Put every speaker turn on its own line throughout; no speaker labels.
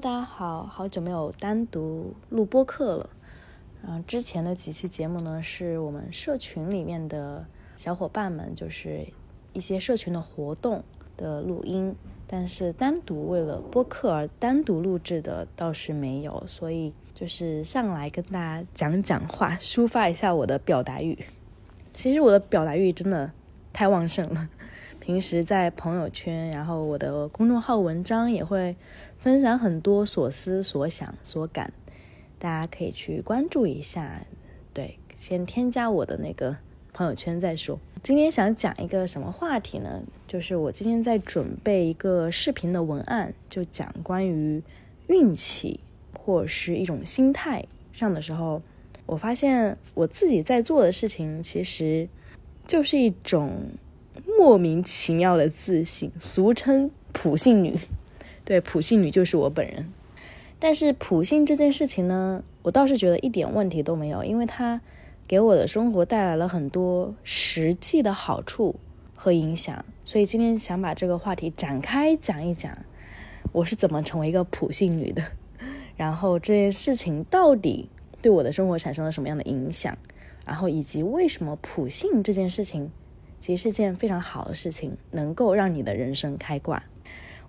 大家好，好久没有单独录播客了。然后之前的几期节目呢，是我们社群里面的小伙伴们，就是一些社群的活动的录音，但是单独为了播客而单独录制的倒是没有，所以就是上来跟大家讲讲话，抒发一下我的表达欲。其实我的表达欲真的太旺盛了。平时在朋友圈，然后我的公众号文章也会分享很多所思所想所感，大家可以去关注一下。对，先添加我的那个朋友圈再说。今天想讲一个什么话题呢？就是我今天在准备一个视频的文案，就讲关于运气或是一种心态上的时候，我发现我自己在做的事情其实就是一种。莫名其妙的自信，俗称普信女。对，普信女就是我本人。但是普信这件事情呢，我倒是觉得一点问题都没有，因为它给我的生活带来了很多实际的好处和影响。所以今天想把这个话题展开讲一讲，我是怎么成为一个普信女的，然后这件事情到底对我的生活产生了什么样的影响，然后以及为什么普信这件事情。其实是件非常好的事情，能够让你的人生开挂。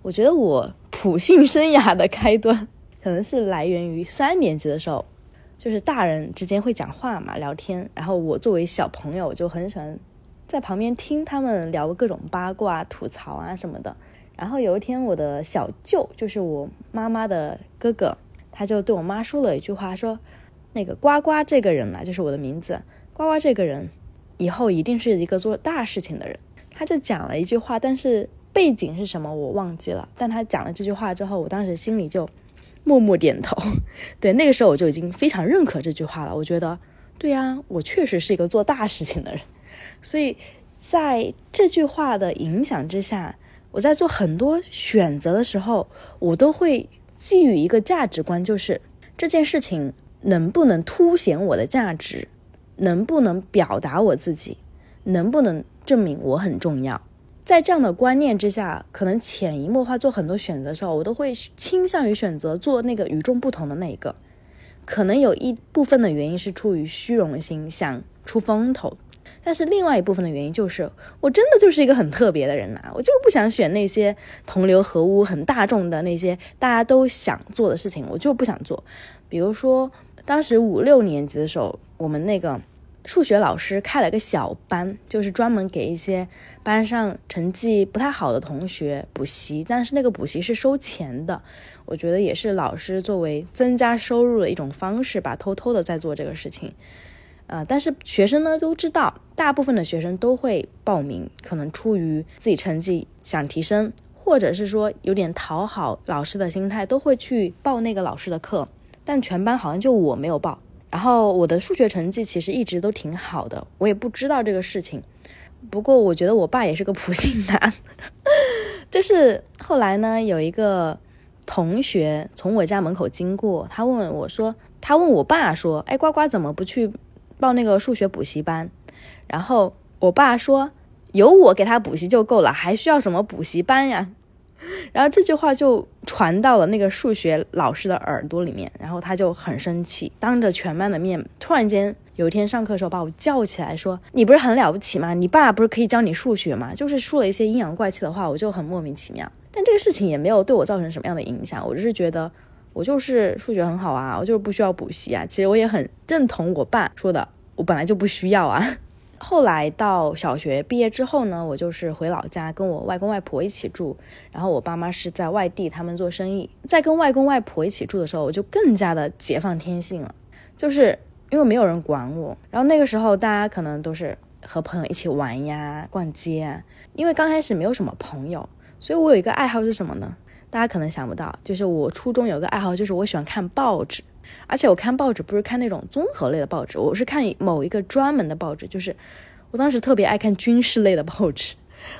我觉得我普信生涯的开端，可能是来源于三年级的时候，就是大人之间会讲话嘛，聊天。然后我作为小朋友，就很喜欢在旁边听他们聊各种八卦、吐槽啊什么的。然后有一天，我的小舅，就是我妈妈的哥哥，他就对我妈说了一句话，说：“那个呱呱这个人嘛，就是我的名字，呱呱这个人。”以后一定是一个做大事情的人，他就讲了一句话，但是背景是什么我忘记了。但他讲了这句话之后，我当时心里就默默点头。对，那个时候我就已经非常认可这句话了。我觉得，对呀，我确实是一个做大事情的人。所以在这句话的影响之下，我在做很多选择的时候，我都会寄予一个价值观，就是这件事情能不能凸显我的价值。能不能表达我自己，能不能证明我很重要？在这样的观念之下，可能潜移默化做很多选择的时候，我都会倾向于选择做那个与众不同的那一个。可能有一部分的原因是出于虚荣心，想出风头；但是另外一部分的原因就是，我真的就是一个很特别的人呐，我就不想选那些同流合污、很大众的那些大家都想做的事情，我就不想做。比如说，当时五六年级的时候。我们那个数学老师开了个小班，就是专门给一些班上成绩不太好的同学补习，但是那个补习是收钱的。我觉得也是老师作为增加收入的一种方式吧，偷偷的在做这个事情。呃，但是学生呢都知道，大部分的学生都会报名，可能出于自己成绩想提升，或者是说有点讨好老师的心态，都会去报那个老师的课。但全班好像就我没有报。然后我的数学成绩其实一直都挺好的，我也不知道这个事情。不过我觉得我爸也是个普信男。就是后来呢，有一个同学从我家门口经过，他问我说：“他问我爸说，哎，呱呱怎么不去报那个数学补习班？”然后我爸说：“有我给他补习就够了，还需要什么补习班呀？”然后这句话就传到了那个数学老师的耳朵里面，然后他就很生气，当着全班的面，突然间有一天上课的时候把我叫起来说：“你不是很了不起吗？你爸不是可以教你数学吗？”就是说了一些阴阳怪气的话，我就很莫名其妙。但这个事情也没有对我造成什么样的影响，我就是觉得我就是数学很好啊，我就是不需要补习啊。其实我也很认同我爸说的，我本来就不需要啊。后来到小学毕业之后呢，我就是回老家跟我外公外婆一起住，然后我爸妈是在外地，他们做生意。在跟外公外婆一起住的时候，我就更加的解放天性了，就是因为没有人管我。然后那个时候大家可能都是和朋友一起玩呀、逛街啊，因为刚开始没有什么朋友，所以我有一个爱好是什么呢？大家可能想不到，就是我初中有个爱好，就是我喜欢看报纸。而且我看报纸不是看那种综合类的报纸，我是看某一个专门的报纸。就是我当时特别爱看军事类的报纸，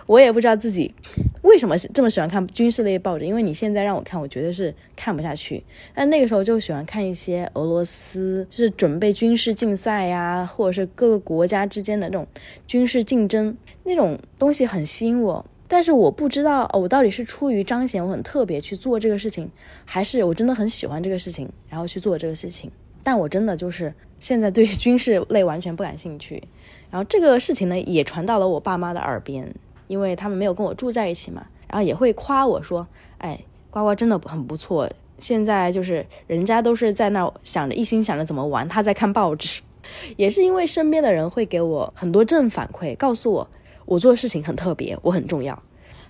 我也不知道自己为什么这么喜欢看军事类报纸。因为你现在让我看，我绝对是看不下去。但那个时候就喜欢看一些俄罗斯，就是准备军事竞赛呀，或者是各个国家之间的那种军事竞争那种东西很吸引我。但是我不知道哦，我到底是出于彰显我很特别去做这个事情，还是我真的很喜欢这个事情，然后去做这个事情。但我真的就是现在对军事类完全不感兴趣。然后这个事情呢，也传到了我爸妈的耳边，因为他们没有跟我住在一起嘛，然后也会夸我说：“哎，呱呱真的很不错。”现在就是人家都是在那想着一心想着怎么玩，他在看报纸。也是因为身边的人会给我很多正反馈，告诉我我做事情很特别，我很重要，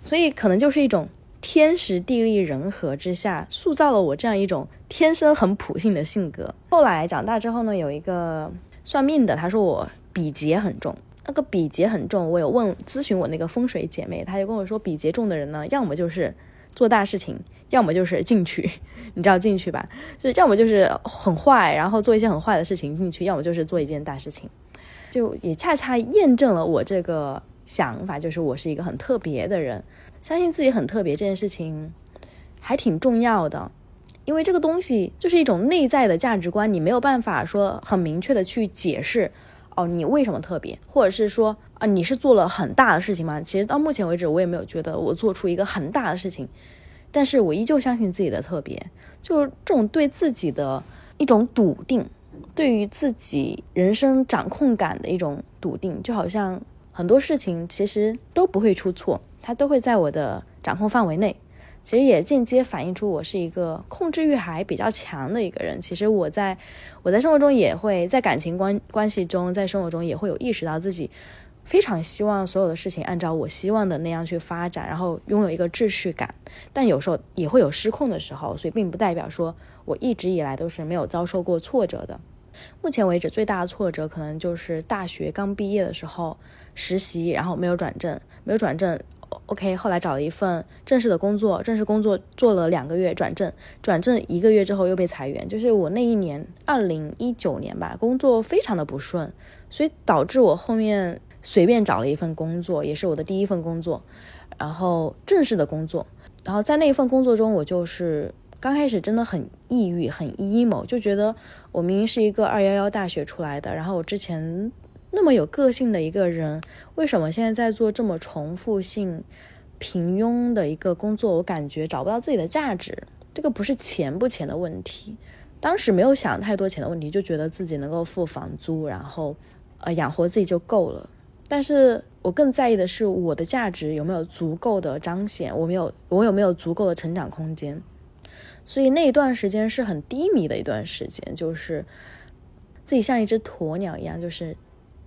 所以可能就是一种天时地利人和之下，塑造了我这样一种天生很普信的性格。后来长大之后呢，有一个算命的，他说我比劫很重。那个比劫很重，我有问咨询我那个风水姐妹，她就跟我说，比劫重的人呢，要么就是做大事情。要么就是进去，你知道进去吧？就要么就是很坏，然后做一些很坏的事情进去；要么就是做一件大事情，就也恰恰验证了我这个想法，就是我是一个很特别的人，相信自己很特别这件事情还挺重要的，因为这个东西就是一种内在的价值观，你没有办法说很明确的去解释哦，你为什么特别，或者是说啊，你是做了很大的事情吗？其实到目前为止，我也没有觉得我做出一个很大的事情。但是我依旧相信自己的特别，就是这种对自己的一种笃定，对于自己人生掌控感的一种笃定，就好像很多事情其实都不会出错，它都会在我的掌控范围内。其实也间接反映出我是一个控制欲还比较强的一个人。其实我在我在生活中也会在感情关关系中，在生活中也会有意识到自己。非常希望所有的事情按照我希望的那样去发展，然后拥有一个秩序感。但有时候也会有失控的时候，所以并不代表说我一直以来都是没有遭受过挫折的。目前为止最大的挫折可能就是大学刚毕业的时候实习，然后没有转正，没有转正。OK，后来找了一份正式的工作，正式工作做了两个月，转正，转正一个月之后又被裁员。就是我那一年，二零一九年吧，工作非常的不顺，所以导致我后面。随便找了一份工作，也是我的第一份工作，然后正式的工作，然后在那一份工作中，我就是刚开始真的很抑郁、很 emo，就觉得我明明是一个二幺幺大学出来的，然后我之前那么有个性的一个人，为什么现在在做这么重复性、平庸的一个工作？我感觉找不到自己的价值。这个不是钱不钱的问题，当时没有想太多钱的问题，就觉得自己能够付房租，然后呃养活自己就够了。但是我更在意的是我的价值有没有足够的彰显，我没有，我有没有足够的成长空间。所以那一段时间是很低迷的一段时间，就是自己像一只鸵鸟一样，就是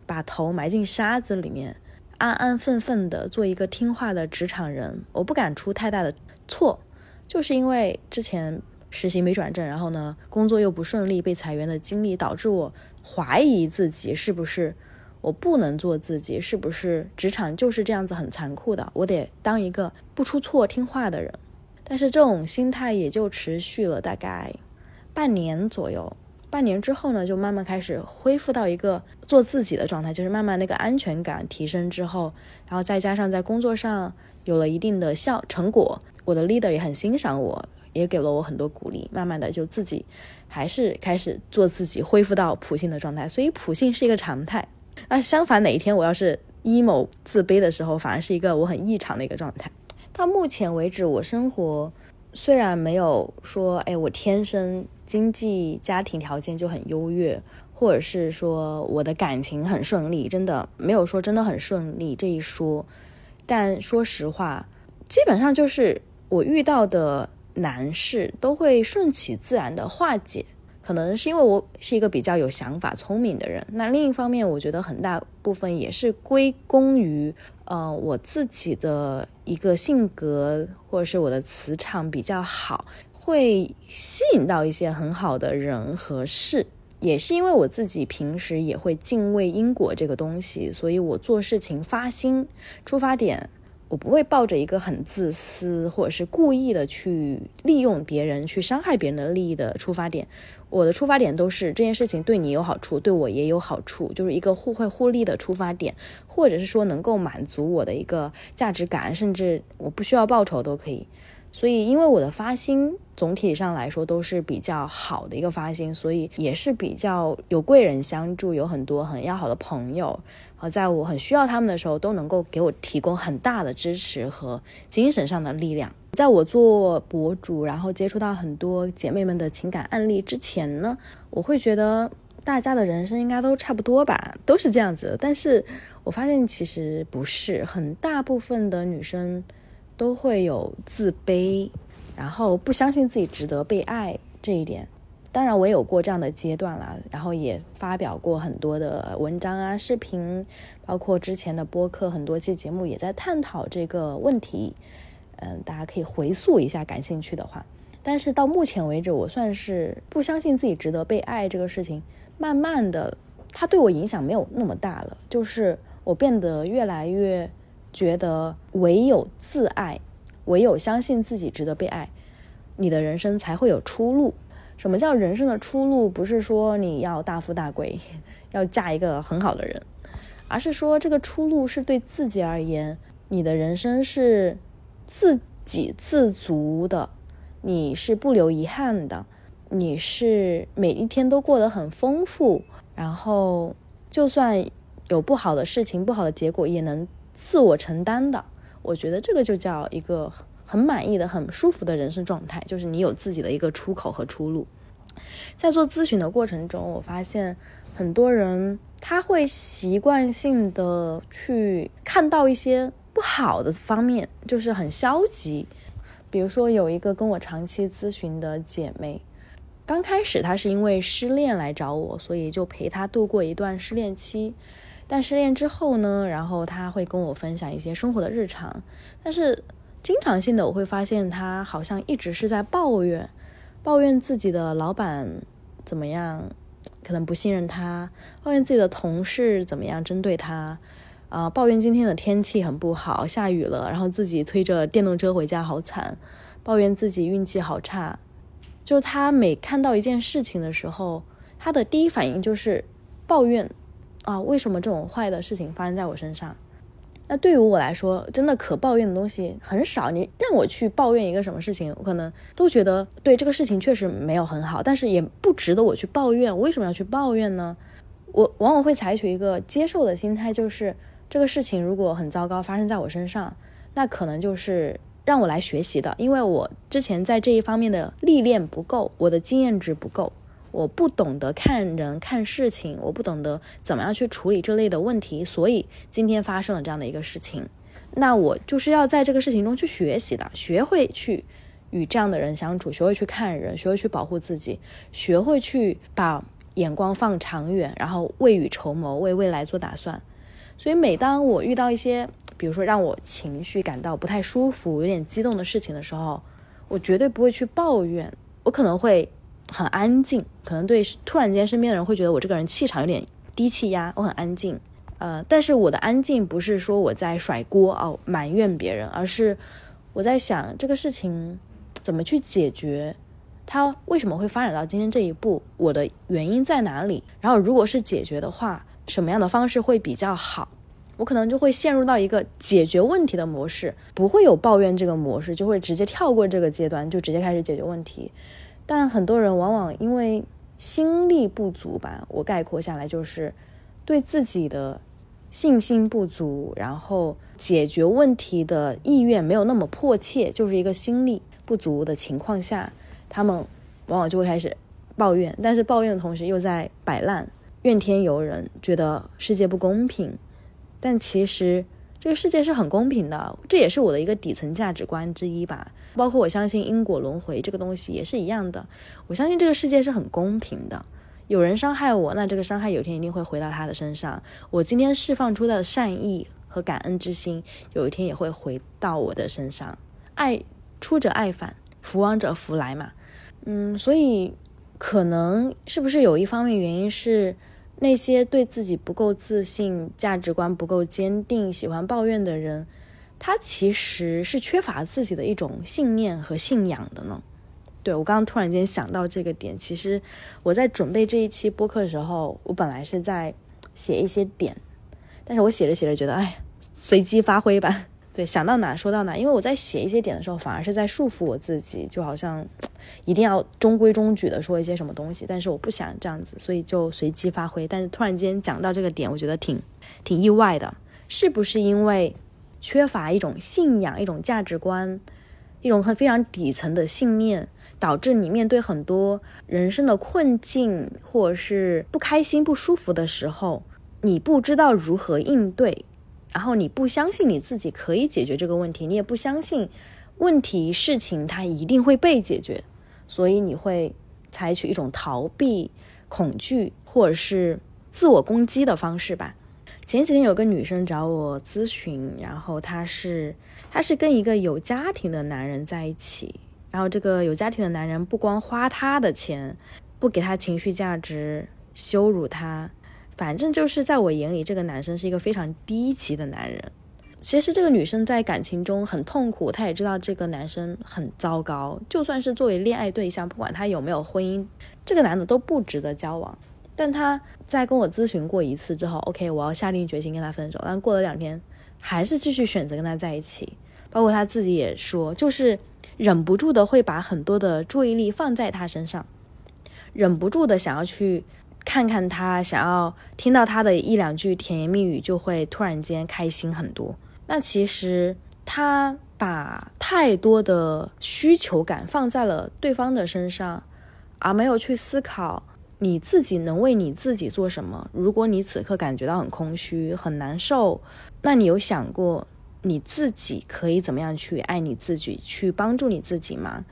把头埋进沙子里面，安安分分的做一个听话的职场人。我不敢出太大的错，就是因为之前实习没转正，然后呢工作又不顺利，被裁员的经历，导致我怀疑自己是不是。我不能做自己，是不是职场就是这样子很残酷的？我得当一个不出错、听话的人。但是这种心态也就持续了大概半年左右。半年之后呢，就慢慢开始恢复到一个做自己的状态，就是慢慢那个安全感提升之后，然后再加上在工作上有了一定的效成果，我的 leader 也很欣赏我，也给了我很多鼓励。慢慢的就自己还是开始做自己，恢复到普信的状态。所以普信是一个常态。那相反，哪一天我要是 emo 自卑的时候，反而是一个我很异常的一个状态。到目前为止，我生活虽然没有说，哎，我天生经济家庭条件就很优越，或者是说我的感情很顺利，真的没有说真的很顺利这一说。但说实话，基本上就是我遇到的难事都会顺其自然的化解。可能是因为我是一个比较有想法、聪明的人。那另一方面，我觉得很大部分也是归功于，呃，我自己的一个性格或者是我的磁场比较好，会吸引到一些很好的人和事。也是因为我自己平时也会敬畏因果这个东西，所以我做事情发心出发点。我不会抱着一个很自私，或者是故意的去利用别人、去伤害别人的利益的出发点。我的出发点都是这件事情对你有好处，对我也有好处，就是一个互惠互利的出发点，或者是说能够满足我的一个价值感，甚至我不需要报酬都可以。所以因为我的发心总体上来说都是比较好的一个发心，所以也是比较有贵人相助，有很多很要好的朋友，好在我很需要他们的时候都能够给我提供很大的支持和精神上的力量。在我做博主，然后接触到很多姐妹们的情感案例之前呢，我会觉得大家的人生应该都差不多吧，都是这样子。但是我发现其实不是，很大部分的女生都会有自卑，然后不相信自己值得被爱这一点。当然，我也有过这样的阶段啦，然后也发表过很多的文章啊、视频，包括之前的播客，很多期节目也在探讨这个问题。嗯，大家可以回溯一下，感兴趣的话。但是到目前为止，我算是不相信自己值得被爱这个事情，慢慢的，它对我影响没有那么大了。就是我变得越来越觉得，唯有自爱，唯有相信自己值得被爱，你的人生才会有出路。什么叫人生的出路？不是说你要大富大贵，要嫁一个很好的人，而是说这个出路是对自己而言，你的人生是。自给自足的，你是不留遗憾的，你是每一天都过得很丰富，然后就算有不好的事情、不好的结果，也能自我承担的。我觉得这个就叫一个很满意的、很舒服的人生状态，就是你有自己的一个出口和出路。在做咨询的过程中，我发现很多人他会习惯性的去看到一些。不好的方面就是很消极，比如说有一个跟我长期咨询的姐妹，刚开始她是因为失恋来找我，所以就陪她度过一段失恋期。但失恋之后呢，然后他会跟我分享一些生活的日常，但是经常性的我会发现他好像一直是在抱怨，抱怨自己的老板怎么样，可能不信任他，抱怨自己的同事怎么样针对他。啊，抱怨今天的天气很不好，下雨了，然后自己推着电动车回家好惨，抱怨自己运气好差。就他每看到一件事情的时候，他的第一反应就是抱怨啊，为什么这种坏的事情发生在我身上？那对于我来说，真的可抱怨的东西很少。你让我去抱怨一个什么事情，我可能都觉得对这个事情确实没有很好，但是也不值得我去抱怨。为什么要去抱怨呢？我往往会采取一个接受的心态，就是。这个事情如果很糟糕发生在我身上，那可能就是让我来学习的，因为我之前在这一方面的历练不够，我的经验值不够，我不懂得看人看事情，我不懂得怎么样去处理这类的问题，所以今天发生了这样的一个事情。那我就是要在这个事情中去学习的，学会去与这样的人相处，学会去看人，学会去保护自己，学会去把眼光放长远，然后未雨绸缪，为未来做打算。所以，每当我遇到一些，比如说让我情绪感到不太舒服、有点激动的事情的时候，我绝对不会去抱怨，我可能会很安静。可能对突然间身边的人会觉得我这个人气场有点低气压，我很安静。呃，但是我的安静不是说我在甩锅哦埋怨别人，而是我在想这个事情怎么去解决，它为什么会发展到今天这一步，我的原因在哪里？然后，如果是解决的话。什么样的方式会比较好？我可能就会陷入到一个解决问题的模式，不会有抱怨这个模式，就会直接跳过这个阶段，就直接开始解决问题。但很多人往往因为心力不足吧，我概括下来就是对自己的信心不足，然后解决问题的意愿没有那么迫切，就是一个心力不足的情况下，他们往往就会开始抱怨，但是抱怨的同时又在摆烂。怨天尤人，觉得世界不公平，但其实这个世界是很公平的，这也是我的一个底层价值观之一吧。包括我相信因果轮回这个东西也是一样的，我相信这个世界是很公平的。有人伤害我，那这个伤害有一天一定会回到他的身上。我今天释放出的善意和感恩之心，有一天也会回到我的身上。爱出者爱返，福往者福来嘛。嗯，所以可能是不是有一方面原因是？那些对自己不够自信、价值观不够坚定、喜欢抱怨的人，他其实是缺乏自己的一种信念和信仰的呢。对我刚刚突然间想到这个点，其实我在准备这一期播客的时候，我本来是在写一些点，但是我写着写着觉得，哎，随机发挥吧，对，想到哪说到哪，因为我在写一些点的时候，反而是在束缚我自己，就好像一定要中规中矩的说一些什么东西，但是我不想这样子，所以就随机发挥。但是突然间讲到这个点，我觉得挺挺意外的，是不是因为缺乏一种信仰、一种价值观、一种很非常底层的信念，导致你面对很多人生的困境或者是不开心、不舒服的时候，你不知道如何应对？然后你不相信你自己可以解决这个问题，你也不相信问题事情它一定会被解决，所以你会采取一种逃避、恐惧或者是自我攻击的方式吧。前几天有个女生找我咨询，然后她是她是跟一个有家庭的男人在一起，然后这个有家庭的男人不光花她的钱，不给她情绪价值，羞辱她。反正就是在我眼里，这个男生是一个非常低级的男人。其实这个女生在感情中很痛苦，她也知道这个男生很糟糕。就算是作为恋爱对象，不管他有没有婚姻，这个男的都不值得交往。但她在跟我咨询过一次之后，OK，我要下定决心跟他分手。但过了两天，还是继续选择跟他在一起。包括他自己也说，就是忍不住的会把很多的注意力放在他身上，忍不住的想要去。看看他，想要听到他的一两句甜言蜜语，就会突然间开心很多。那其实他把太多的需求感放在了对方的身上，而没有去思考你自己能为你自己做什么。如果你此刻感觉到很空虚、很难受，那你有想过你自己可以怎么样去爱你自己，去帮助你自己吗？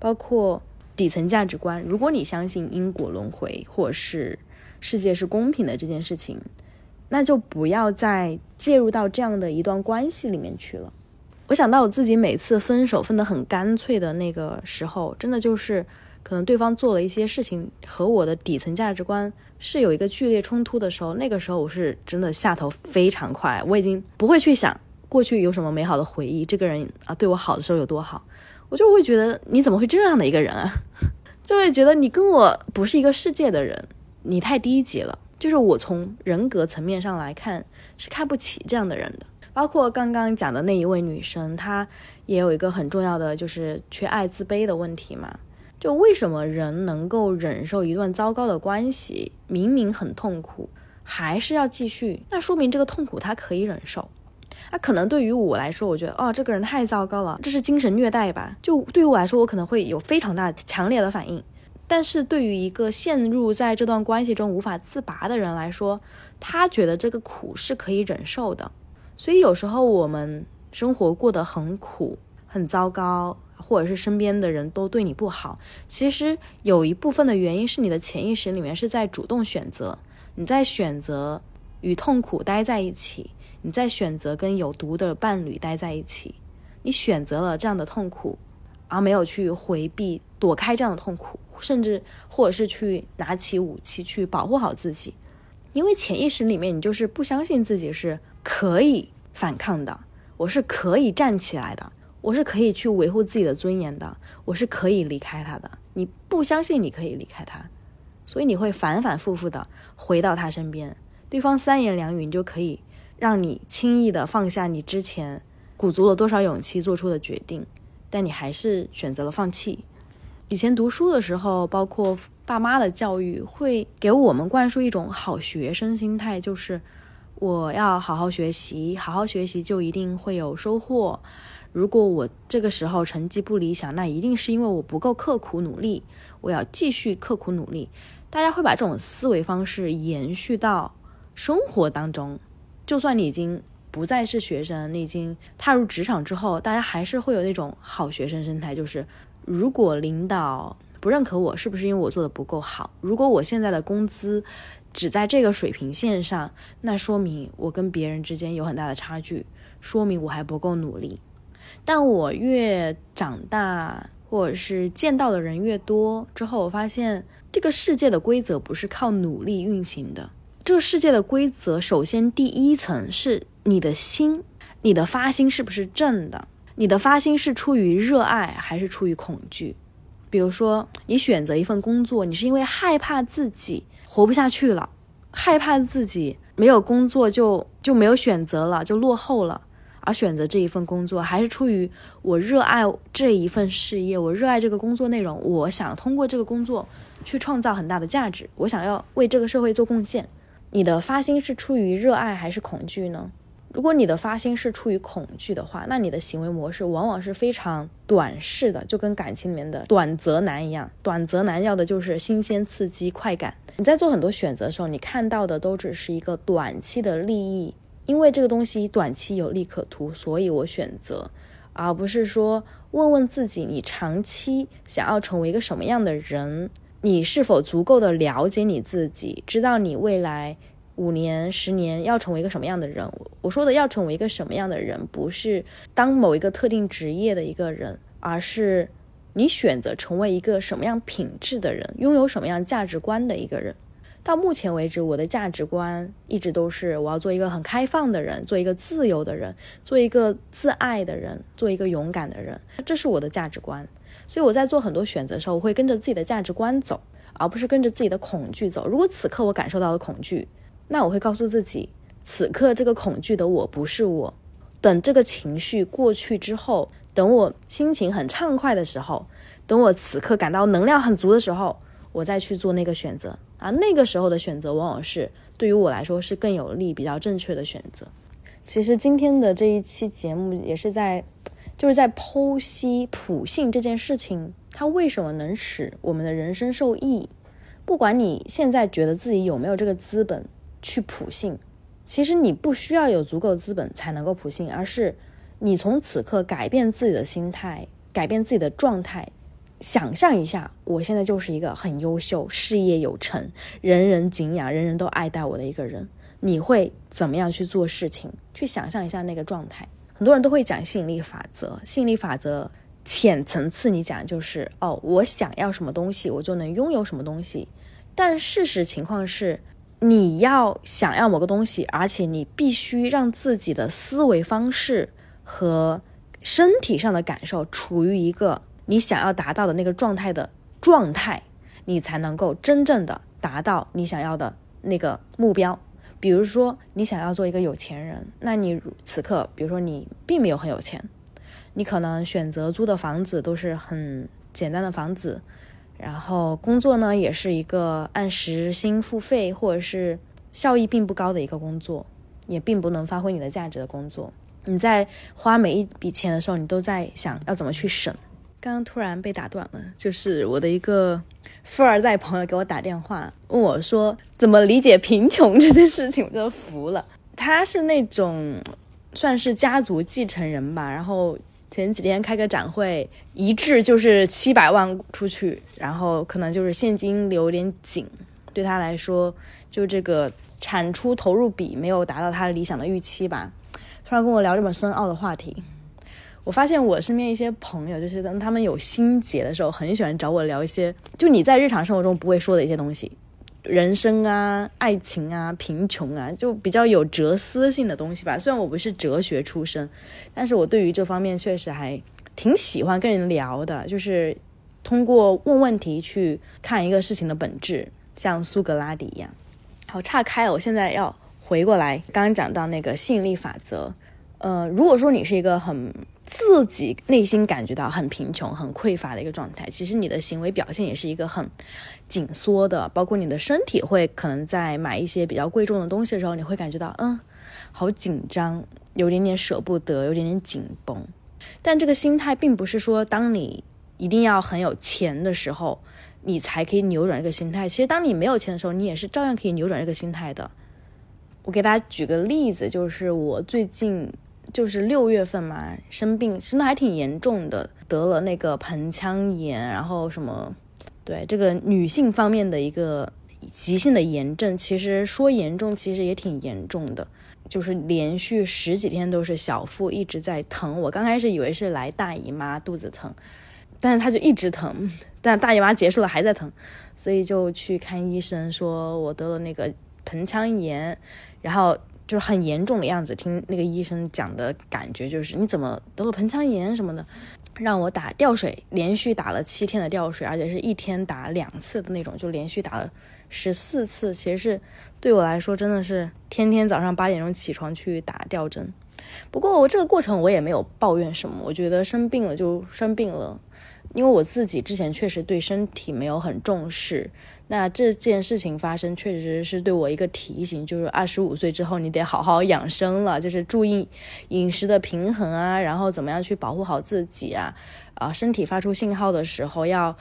包括。底层价值观，如果你相信因果轮回，或是世界是公平的这件事情，那就不要再介入到这样的一段关系里面去了。我想到我自己每次分手分得很干脆的那个时候，真的就是可能对方做了一些事情和我的底层价值观是有一个剧烈冲突的时候，那个时候我是真的下头非常快，我已经不会去想过去有什么美好的回忆，这个人啊对我好的时候有多好。我就会觉得你怎么会这样的一个人啊？就会觉得你跟我不是一个世界的人，你太低级了。就是我从人格层面上来看是看不起这样的人的。包括刚刚讲的那一位女生，她也有一个很重要的就是缺爱自卑的问题嘛。就为什么人能够忍受一段糟糕的关系，明明很痛苦，还是要继续？那说明这个痛苦他可以忍受。那可能对于我来说，我觉得哦，这个人太糟糕了，这是精神虐待吧？就对于我来说，我可能会有非常大、强烈的反应。但是对于一个陷入在这段关系中无法自拔的人来说，他觉得这个苦是可以忍受的。所以有时候我们生活过得很苦、很糟糕，或者是身边的人都对你不好，其实有一部分的原因是你的潜意识里面是在主动选择，你在选择与痛苦待在一起。你在选择跟有毒的伴侣待在一起，你选择了这样的痛苦，而没有去回避、躲开这样的痛苦，甚至或者是去拿起武器去保护好自己，因为潜意识里面你就是不相信自己是可以反抗的，我是可以站起来的，我是可以去维护自己的尊严的，我是可以离开他的。你不相信你可以离开他，所以你会反反复复的回到他身边，对方三言两语你就可以。让你轻易的放下你之前鼓足了多少勇气做出的决定，但你还是选择了放弃。以前读书的时候，包括爸妈的教育，会给我们灌输一种好学生心态，就是我要好好学习，好好学习就一定会有收获。如果我这个时候成绩不理想，那一定是因为我不够刻苦努力，我要继续刻苦努力。大家会把这种思维方式延续到生活当中。就算你已经不再是学生，你已经踏入职场之后，大家还是会有那种好学生心态，就是如果领导不认可我，是不是因为我做的不够好？如果我现在的工资只在这个水平线上，那说明我跟别人之间有很大的差距，说明我还不够努力。但我越长大，或者是见到的人越多之后，我发现这个世界的规则不是靠努力运行的。这个世界的规则，首先第一层是你的心，你的发心是不是正的？你的发心是出于热爱还是出于恐惧？比如说，你选择一份工作，你是因为害怕自己活不下去了，害怕自己没有工作就就没有选择了，就落后了而选择这一份工作，还是出于我热爱这一份事业，我热爱这个工作内容，我想通过这个工作去创造很大的价值，我想要为这个社会做贡献。你的发心是出于热爱还是恐惧呢？如果你的发心是出于恐惧的话，那你的行为模式往往是非常短视的，就跟感情里面的短则男一样。短则男要的就是新鲜、刺激、快感。你在做很多选择的时候，你看到的都只是一个短期的利益，因为这个东西短期有利可图，所以我选择，而不是说问问自己，你长期想要成为一个什么样的人？你是否足够的了解你自己，知道你未来？五年、十年要成为一个什么样的人？我说的要成为一个什么样的人，不是当某一个特定职业的一个人，而是你选择成为一个什么样品质的人，拥有什么样价值观的一个人。到目前为止，我的价值观一直都是我要做一个很开放的人，做一个自由的人，做一个自爱的人，做一个勇敢的人，这是我的价值观。所以我在做很多选择的时候，我会跟着自己的价值观走，而不是跟着自己的恐惧走。如果此刻我感受到了恐惧，那我会告诉自己，此刻这个恐惧的我不是我。等这个情绪过去之后，等我心情很畅快的时候，等我此刻感到能量很足的时候，我再去做那个选择啊。那个时候的选择，往往是对于我来说是更有利、比较正确的选择。其实今天的这一期节目也是在，就是在剖析普信这件事情，它为什么能使我们的人生受益。不管你现在觉得自己有没有这个资本。去普信，其实你不需要有足够资本才能够普信，而是你从此刻改变自己的心态，改变自己的状态，想象一下，我现在就是一个很优秀、事业有成、人人敬仰、人人都爱戴我的一个人。你会怎么样去做事情？去想象一下那个状态。很多人都会讲吸引力法则，吸引力法则浅层次你讲就是哦，我想要什么东西，我就能拥有什么东西。但事实情况是。你要想要某个东西，而且你必须让自己的思维方式和身体上的感受处于一个你想要达到的那个状态的状态，你才能够真正的达到你想要的那个目标。比如说，你想要做一个有钱人，那你此刻，比如说你并没有很有钱，你可能选择租的房子都是很简单的房子。然后工作呢，也是一个按时薪付费，或者是效益并不高的一个工作，也并不能发挥你的价值的工作。你在花每一笔钱的时候，你都在想要怎么去省。刚刚突然被打断了，就是我的一个富二代朋友给我打电话，问我说怎么理解贫穷这件事情，我就服了。他是那种算是家族继承人吧，然后。前几天开个展会，一致就是七百万出去，然后可能就是现金流有点紧，对他来说，就这个产出投入比没有达到他理想的预期吧。突然跟我聊这么深奥的话题，我发现我身边一些朋友，就是当他们有心结的时候，很喜欢找我聊一些，就你在日常生活中不会说的一些东西。人生啊，爱情啊，贫穷啊，就比较有哲思性的东西吧。虽然我不是哲学出身，但是我对于这方面确实还挺喜欢跟人聊的。就是通过问问题去看一个事情的本质，像苏格拉底一样。好，岔开，我现在要回过来，刚刚讲到那个吸引力法则。呃，如果说你是一个很自己内心感觉到很贫穷、很匮乏的一个状态，其实你的行为表现也是一个很紧缩的，包括你的身体会可能在买一些比较贵重的东西的时候，你会感觉到嗯，好紧张，有点点舍不得，有点点紧绷。但这个心态并不是说当你一定要很有钱的时候，你才可以扭转这个心态。其实当你没有钱的时候，你也是照样可以扭转这个心态的。我给大家举个例子，就是我最近。就是六月份嘛，生病，真的还挺严重的，得了那个盆腔炎，然后什么，对这个女性方面的一个急性的炎症，其实说严重，其实也挺严重的，就是连续十几天都是小腹一直在疼。我刚开始以为是来大姨妈肚子疼，但是它就一直疼，但大姨妈结束了还在疼，所以就去看医生，说我得了那个盆腔炎，然后。就很严重的样子，听那个医生讲的感觉就是你怎么得了盆腔炎什么的，让我打吊水，连续打了七天的吊水，而且是一天打两次的那种，就连续打了十四次。其实是对我来说真的是天天早上八点钟起床去打吊针。不过我这个过程我也没有抱怨什么，我觉得生病了就生病了，因为我自己之前确实对身体没有很重视。那这件事情发生，确实是对我一个提醒，就是二十五岁之后你得好好养生了，就是注意饮食的平衡啊，然后怎么样去保护好自己啊，啊，身体发出信号的时候要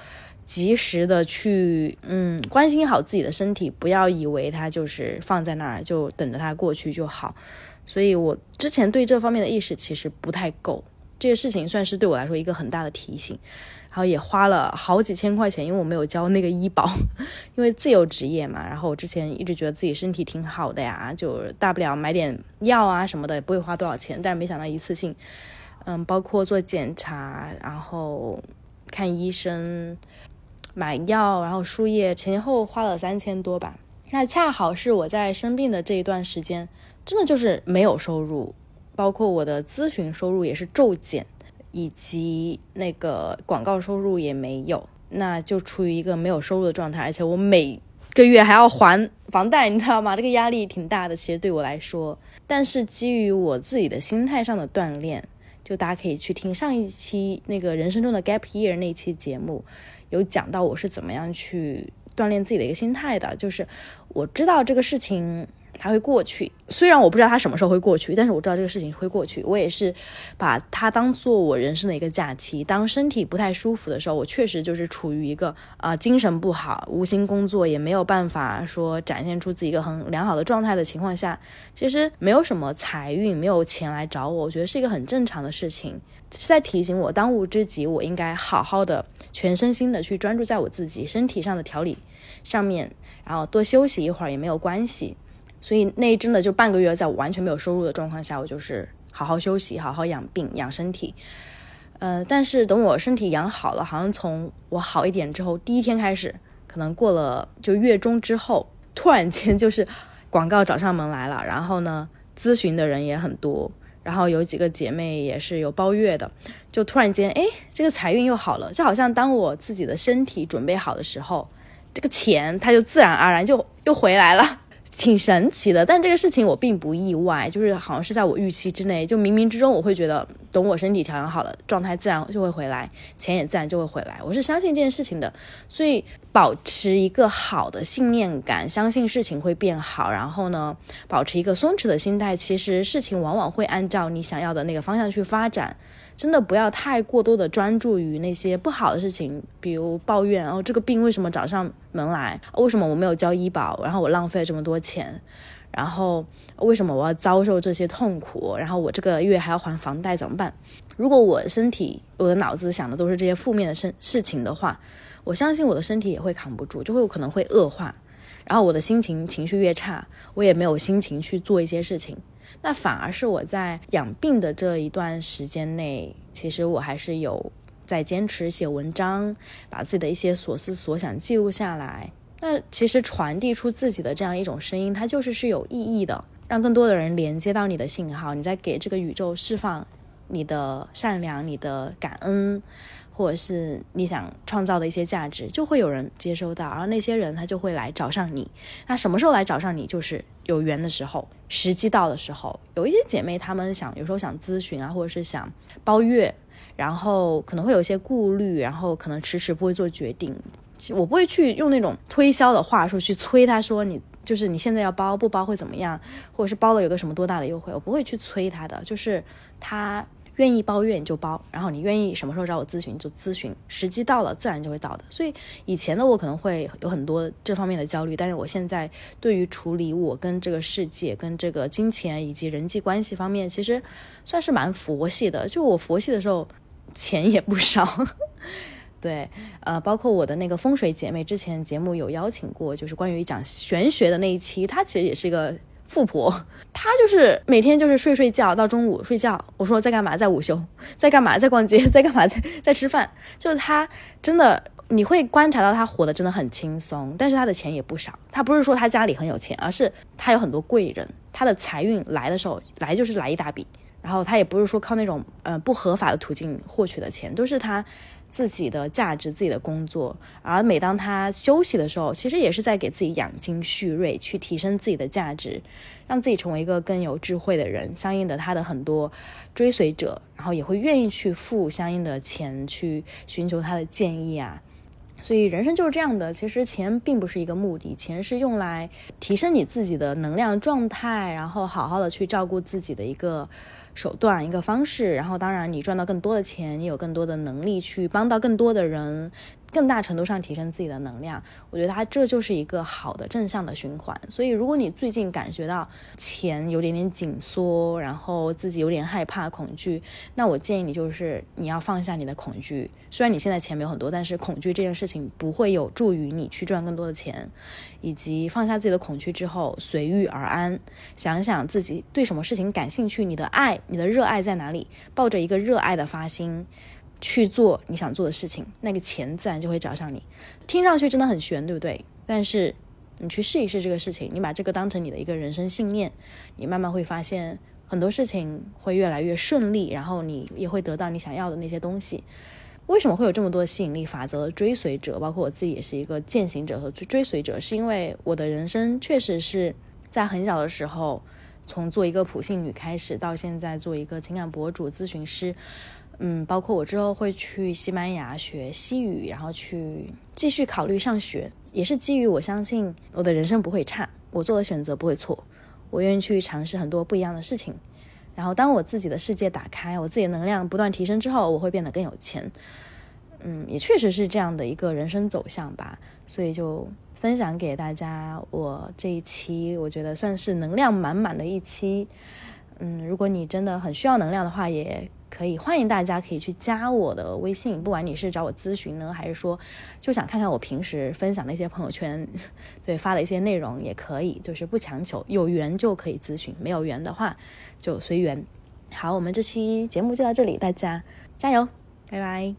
及时的去，嗯，关心好自己的身体，不要以为它就是放在那儿就等着它过去就好。所以我之前对这方面的意识其实不太够，这个事情算是对我来说一个很大的提醒。然后也花了好几千块钱，因为我没有交那个医保，因为自由职业嘛。然后我之前一直觉得自己身体挺好的呀，就大不了买点药啊什么的，也不会花多少钱。但是没想到一次性，嗯，包括做检查，然后看医生、买药，然后输液，前后花了三千多吧。那恰好是我在生病的这一段时间，真的就是没有收入，包括我的咨询收入也是骤减。以及那个广告收入也没有，那就处于一个没有收入的状态，而且我每个月还要还房贷，你知道吗？这个压力挺大的，其实对我来说。但是基于我自己的心态上的锻炼，就大家可以去听上一期那个人生中的 gap year 那期节目，有讲到我是怎么样去锻炼自己的一个心态的，就是我知道这个事情。它会过去，虽然我不知道它什么时候会过去，但是我知道这个事情会过去。我也是把它当做我人生的一个假期。当身体不太舒服的时候，我确实就是处于一个啊精神不好、无心工作，也没有办法说展现出自己一个很良好的状态的情况下，其实没有什么财运，没有钱来找我，我觉得是一个很正常的事情，是在提醒我当务之急，我应该好好的全身心的去专注在我自己身体上的调理上面，然后多休息一会儿也没有关系。所以那真的就半个月，在我完全没有收入的状况下，我就是好好休息，好好养病养身体。呃，但是等我身体养好了，好像从我好一点之后，第一天开始，可能过了就月中之后，突然间就是广告找上门来了，然后呢，咨询的人也很多，然后有几个姐妹也是有包月的，就突然间，哎，这个财运又好了，就好像当我自己的身体准备好的时候，这个钱它就自然而然就又回来了。挺神奇的，但这个事情我并不意外，就是好像是在我预期之内，就冥冥之中我会觉得，等我身体调养好了，状态自然就会回来，钱也自然就会回来，我是相信这件事情的，所以保持一个好的信念感，相信事情会变好，然后呢，保持一个松弛的心态，其实事情往往会按照你想要的那个方向去发展。真的不要太过多的专注于那些不好的事情，比如抱怨哦，这个病为什么找上门来？为什么我没有交医保？然后我浪费了这么多钱？然后为什么我要遭受这些痛苦？然后我这个月还要还房贷怎么办？如果我身体、我的脑子想的都是这些负面的事事情的话，我相信我的身体也会扛不住，就会有可能会恶化。然后我的心情、情绪越差，我也没有心情去做一些事情。那反而是我在养病的这一段时间内，其实我还是有在坚持写文章，把自己的一些所思所想记录下来。那其实传递出自己的这样一种声音，它就是是有意义的，让更多的人连接到你的信号，你在给这个宇宙释放你的善良、你的感恩。或者是你想创造的一些价值，就会有人接收到，然后那些人他就会来找上你。那什么时候来找上你？就是有缘的时候，时机到的时候。有一些姐妹她们想，有时候想咨询啊，或者是想包月，然后可能会有一些顾虑，然后可能迟迟不会做决定。我不会去用那种推销的话术去催他说你就是你现在要包不包会怎么样，或者是包了有个什么多大的优惠，我不会去催他的，就是他。愿意包月你就包，然后你愿意什么时候找我咨询就咨询，时机到了自然就会到的。所以以前的我可能会有很多这方面的焦虑，但是我现在对于处理我跟这个世界、跟这个金钱以及人际关系方面，其实算是蛮佛系的。就我佛系的时候，钱也不少。对，呃，包括我的那个风水姐妹，之前节目有邀请过，就是关于讲玄学的那一期，她其实也是一个。富婆，她就是每天就是睡睡觉到中午睡觉。我说在干嘛？在午休，在干嘛？在逛街，在干嘛？在在吃饭。就是她真的，你会观察到她活得真的很轻松，但是她的钱也不少。她不是说她家里很有钱，而是她有很多贵人，她的财运来的时候来就是来一大笔。然后她也不是说靠那种呃不合法的途径获取的钱，都是她自己的价值、自己的工作，而每当他休息的时候，其实也是在给自己养精蓄锐，去提升自己的价值，让自己成为一个更有智慧的人。相应的，他的很多追随者，然后也会愿意去付相应的钱去寻求他的建议啊。所以人生就是这样的，其实钱并不是一个目的，钱是用来提升你自己的能量状态，然后好好的去照顾自己的一个手段、一个方式。然后当然，你赚到更多的钱，你有更多的能力去帮到更多的人。更大程度上提升自己的能量，我觉得它这就是一个好的正向的循环。所以，如果你最近感觉到钱有点点紧缩，然后自己有点害怕、恐惧，那我建议你就是你要放下你的恐惧。虽然你现在钱没有很多，但是恐惧这件事情不会有助于你去赚更多的钱。以及放下自己的恐惧之后，随遇而安，想想自己对什么事情感兴趣，你的爱、你的热爱在哪里，抱着一个热爱的发心。去做你想做的事情，那个钱自然就会找上你。听上去真的很玄，对不对？但是你去试一试这个事情，你把这个当成你的一个人生信念，你慢慢会发现很多事情会越来越顺利，然后你也会得到你想要的那些东西。为什么会有这么多吸引力法则追随者？包括我自己也是一个践行者和追随者，是因为我的人生确实是在很小的时候，从做一个普信女开始，到现在做一个情感博主、咨询师。嗯，包括我之后会去西班牙学西语，然后去继续考虑上学，也是基于我相信我的人生不会差，我做的选择不会错，我愿意去尝试很多不一样的事情。然后当我自己的世界打开，我自己的能量不断提升之后，我会变得更有钱。嗯，也确实是这样的一个人生走向吧。所以就分享给大家，我这一期我觉得算是能量满满的一期。嗯，如果你真的很需要能量的话，也。可以欢迎大家可以去加我的微信，不管你是找我咨询呢，还是说就想看看我平时分享的一些朋友圈，对发的一些内容也可以，就是不强求，有缘就可以咨询，没有缘的话就随缘。好，我们这期节目就到这里，大家加油，拜拜。